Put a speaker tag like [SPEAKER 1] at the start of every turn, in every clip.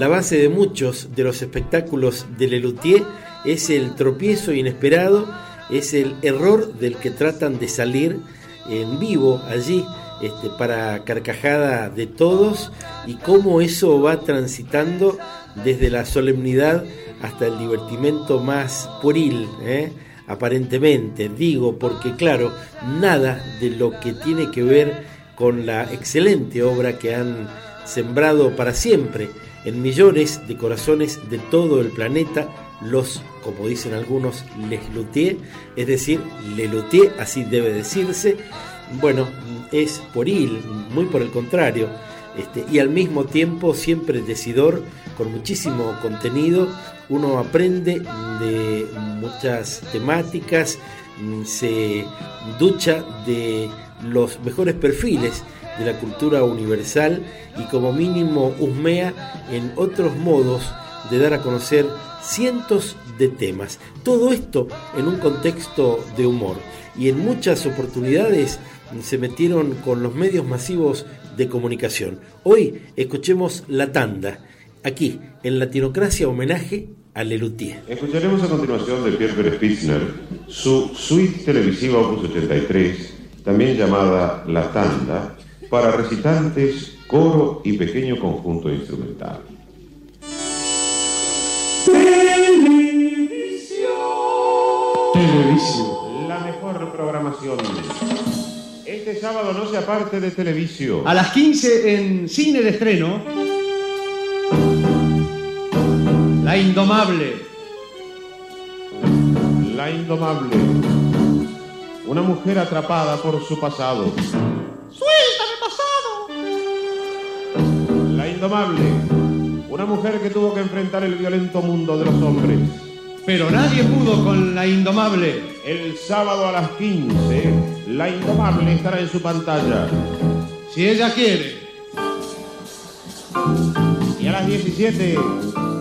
[SPEAKER 1] La base de muchos de los espectáculos de Lelutier es el tropiezo inesperado, es el error del que tratan de salir en vivo allí este, para carcajada de todos y cómo eso va transitando desde la solemnidad hasta el divertimento más pueril, ¿eh? aparentemente, digo, porque claro, nada de lo que tiene que ver con la excelente obra que han sembrado para siempre en millones de corazones de todo el planeta los, como dicen algunos, les es decir, le así debe decirse, bueno, es por ir, muy por el contrario, este, y al mismo tiempo siempre decidor, con muchísimo contenido, uno aprende de muchas temáticas, se ducha de los mejores perfiles de la cultura universal y como mínimo husmea en otros modos de dar a conocer cientos de temas. Todo esto en un contexto de humor y en muchas oportunidades se metieron con los medios masivos de comunicación. Hoy escuchemos La Tanda, aquí en Latinocracia homenaje a Lelutier.
[SPEAKER 2] Escucharemos a continuación de Pierre Pérez su suite televisiva Opus 83, también llamada La Tanda, para recitantes, coro y pequeño conjunto instrumental.
[SPEAKER 3] Televisión.
[SPEAKER 2] Televisión. La mejor programación. Este sábado no se aparte de televisión.
[SPEAKER 3] A las 15 en cine de estreno. La Indomable.
[SPEAKER 2] La Indomable. Una mujer atrapada por su pasado. Indomable, una mujer que tuvo que enfrentar el violento mundo de los hombres.
[SPEAKER 3] Pero nadie pudo con La Indomable.
[SPEAKER 2] El sábado a las 15, La Indomable estará en su pantalla.
[SPEAKER 3] Si ella quiere.
[SPEAKER 2] Y a las 17,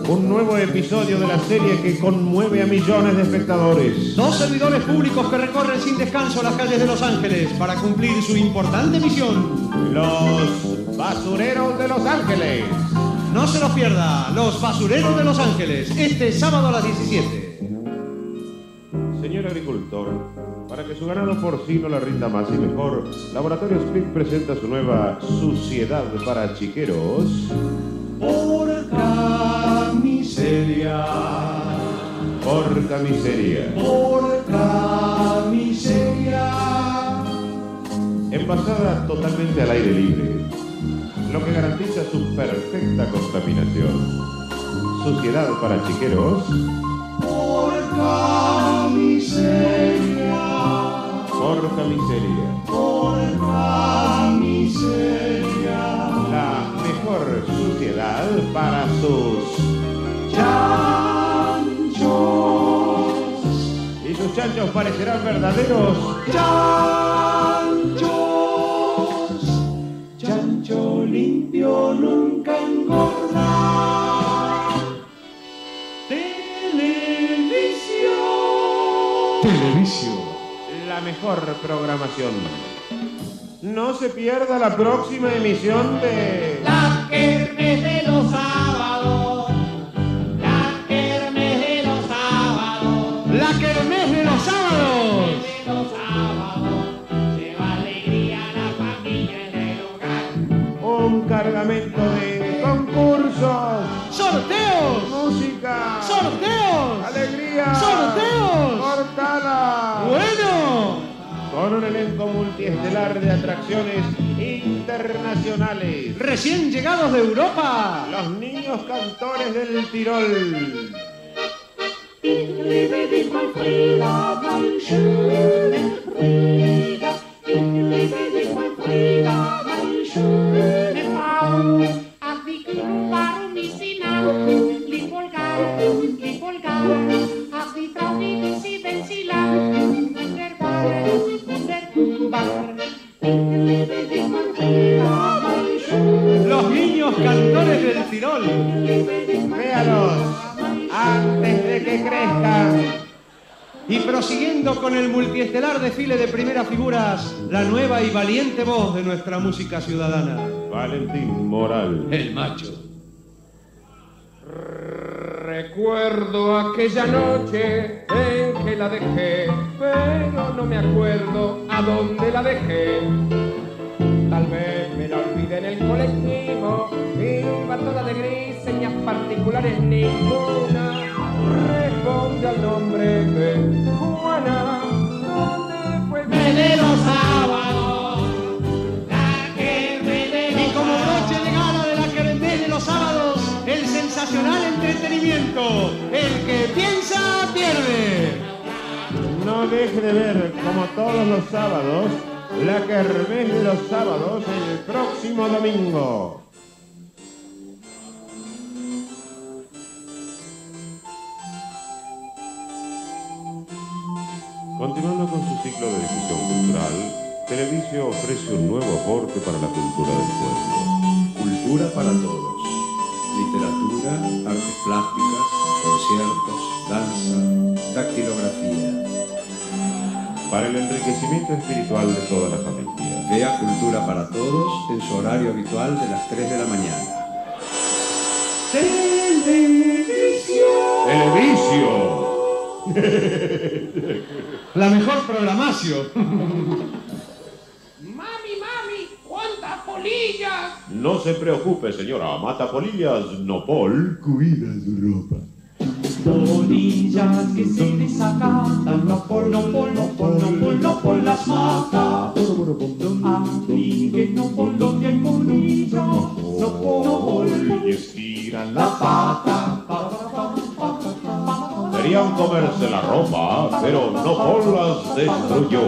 [SPEAKER 2] un nuevo episodio de la serie que conmueve a millones de espectadores.
[SPEAKER 3] Dos servidores públicos que recorren sin descanso las calles de Los Ángeles para cumplir su importante misión.
[SPEAKER 2] Los basureros de Los Ángeles.
[SPEAKER 3] No se lo pierda, Los basureros de Los Ángeles, este sábado a las 17.
[SPEAKER 2] Señor agricultor, para que su ganado porcino le rinda más y mejor, Laboratorio Split presenta su nueva Suciedad para Chiqueros.
[SPEAKER 3] Porca miseria.
[SPEAKER 2] Porca miseria.
[SPEAKER 3] Porca miseria.
[SPEAKER 2] Envasada totalmente al aire libre, lo que garantiza su perfecta contaminación. Suciedad para chiqueros.
[SPEAKER 3] Porca miseria.
[SPEAKER 2] Porca miseria.
[SPEAKER 3] Porca miseria.
[SPEAKER 2] La mejor suciedad para sus
[SPEAKER 3] Chanchos.
[SPEAKER 2] y sus chanchos parecerán verdaderos.
[SPEAKER 3] Chanchos. Limpio nunca engorda. Televisión.
[SPEAKER 2] Televisión. La mejor programación. No se pierda la próxima emisión de
[SPEAKER 4] La
[SPEAKER 2] un elenco multiestelar de atracciones internacionales.
[SPEAKER 3] Recién llegados de Europa.
[SPEAKER 2] Los niños cantores del Tirol.
[SPEAKER 3] Del Tirol.
[SPEAKER 2] Véalos antes de que crezcan.
[SPEAKER 3] Y prosiguiendo con el multiestelar desfile de primeras figuras, la nueva y valiente voz de nuestra música ciudadana.
[SPEAKER 2] Valentín Moral.
[SPEAKER 3] El macho.
[SPEAKER 5] Recuerdo aquella noche en que la dejé, pero no me acuerdo a dónde la dejé. Tal vez me la el colectivo, iba toda de gris, señas particulares ninguna. Responde al nombre de Juana, ¿dónde fue?
[SPEAKER 4] de los sábados, la que
[SPEAKER 3] Y como noche de gala de la Kermés de los sábados, el sensacional entretenimiento. El que piensa, pierde.
[SPEAKER 2] No deje de ver, como todos los sábados, la Kermés los sábados el próximo domingo. Continuando con su ciclo de difusión cultural, Televisio ofrece un nuevo aporte para la cultura del pueblo.
[SPEAKER 6] Cultura para todos. Literatura, artes plásticas, conciertos, danza, dactilografía.
[SPEAKER 2] Para el enriquecimiento espiritual de toda la familia.
[SPEAKER 6] Vea Cultura para todos en su horario habitual de las 3 de la mañana.
[SPEAKER 2] ¡Televisio!
[SPEAKER 3] La mejor programación.
[SPEAKER 4] Mami, mami, ¿cuántas polillas?
[SPEAKER 2] No se preocupe, señora. Mata polillas, no Paul. Cuida su ropa.
[SPEAKER 7] Polillas que se desacatan, no por, no por, no por, no por, no por las mata. Aplique no por donde hay polillas, no por,
[SPEAKER 2] Y estiran la pata. Querían comerse la ropa, pero no Paul las destruyó.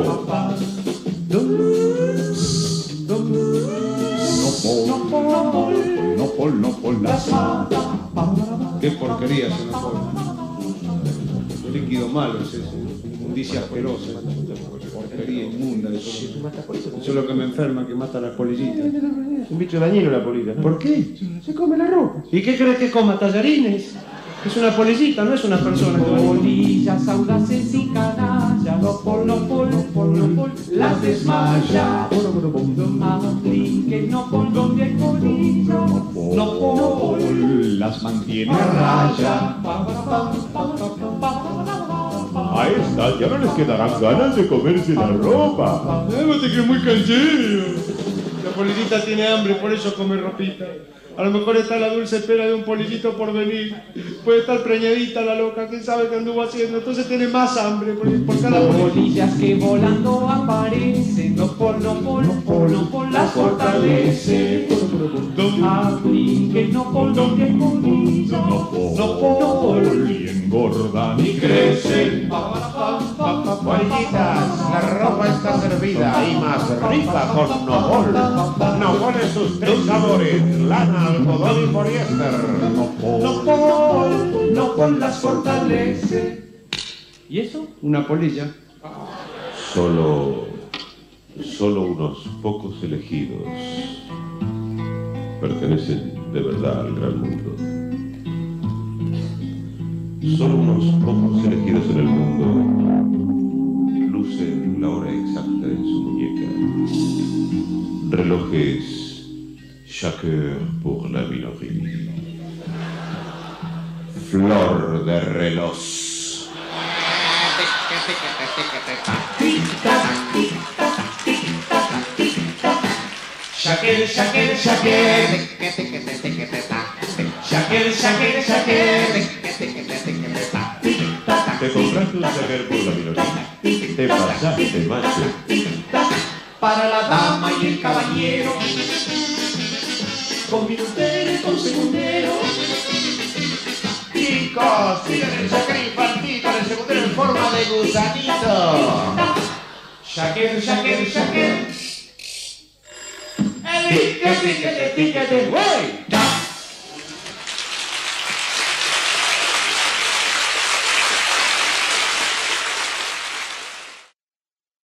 [SPEAKER 6] No por, no por, no por las Qué porquería se nos pone. Un líquido malo es ese, inmundicia asquerosa, porquería inmunda. Eso, eso es lo que me enferma, que mata a las polillitas.
[SPEAKER 2] Es un bicho dañino la polilla.
[SPEAKER 6] ¿Por qué?
[SPEAKER 3] Se come la ropa. ¿Y qué crees que coma? ¿Tallarines? Es una polillita, no es una persona.
[SPEAKER 7] Polillas audaces y canallas, no por, no por, no por, no por, las desmaya. No por donde hay polillas,
[SPEAKER 6] A raya.
[SPEAKER 2] A estas ya no les quedarán ganas de comerse la ropa.
[SPEAKER 3] Llévate que es muy canchero. La polillita tiene hambre, por eso come ropita. A lo mejor está la dulce espera de un polillito por venir. Puede estar preñadita la loca, quién sabe qué anduvo haciendo. Entonces tiene más hambre por, por cada.
[SPEAKER 7] Polillas que volando aparecen, no por, no por, no por, no por, las fortalece. Aplique no por donde hay polillas, no por,
[SPEAKER 2] Y engordan y
[SPEAKER 7] crecen.
[SPEAKER 2] Polillitas, la ropa está servida y más rica con Nopol. Nopol es sus tres sabores, lana, algodón y poliéster.
[SPEAKER 7] No por, no por las fortalece.
[SPEAKER 3] ¿Y eso? Una polilla.
[SPEAKER 2] Solo, solo unos pocos elegidos pertenecen de verdad al gran mundo. Solo unos pocos elegidos en el mundo la hora exacta en su muñeca. Relojes chaque heure pour la minoría. Flor de reloj.
[SPEAKER 7] Shaker, shaker, shaker. Shaker, shaker, shaker.
[SPEAKER 2] Te compraste un saber por la minoría. Te pasaste, macho.
[SPEAKER 7] Para la dama y el caballero. Con minutero y con segundero.
[SPEAKER 8] Chicos, miren el shaker infantil con el segundero en forma de gusanito.
[SPEAKER 7] Shaker, shaker, shaker. El ticket, ticket, ticket, wey.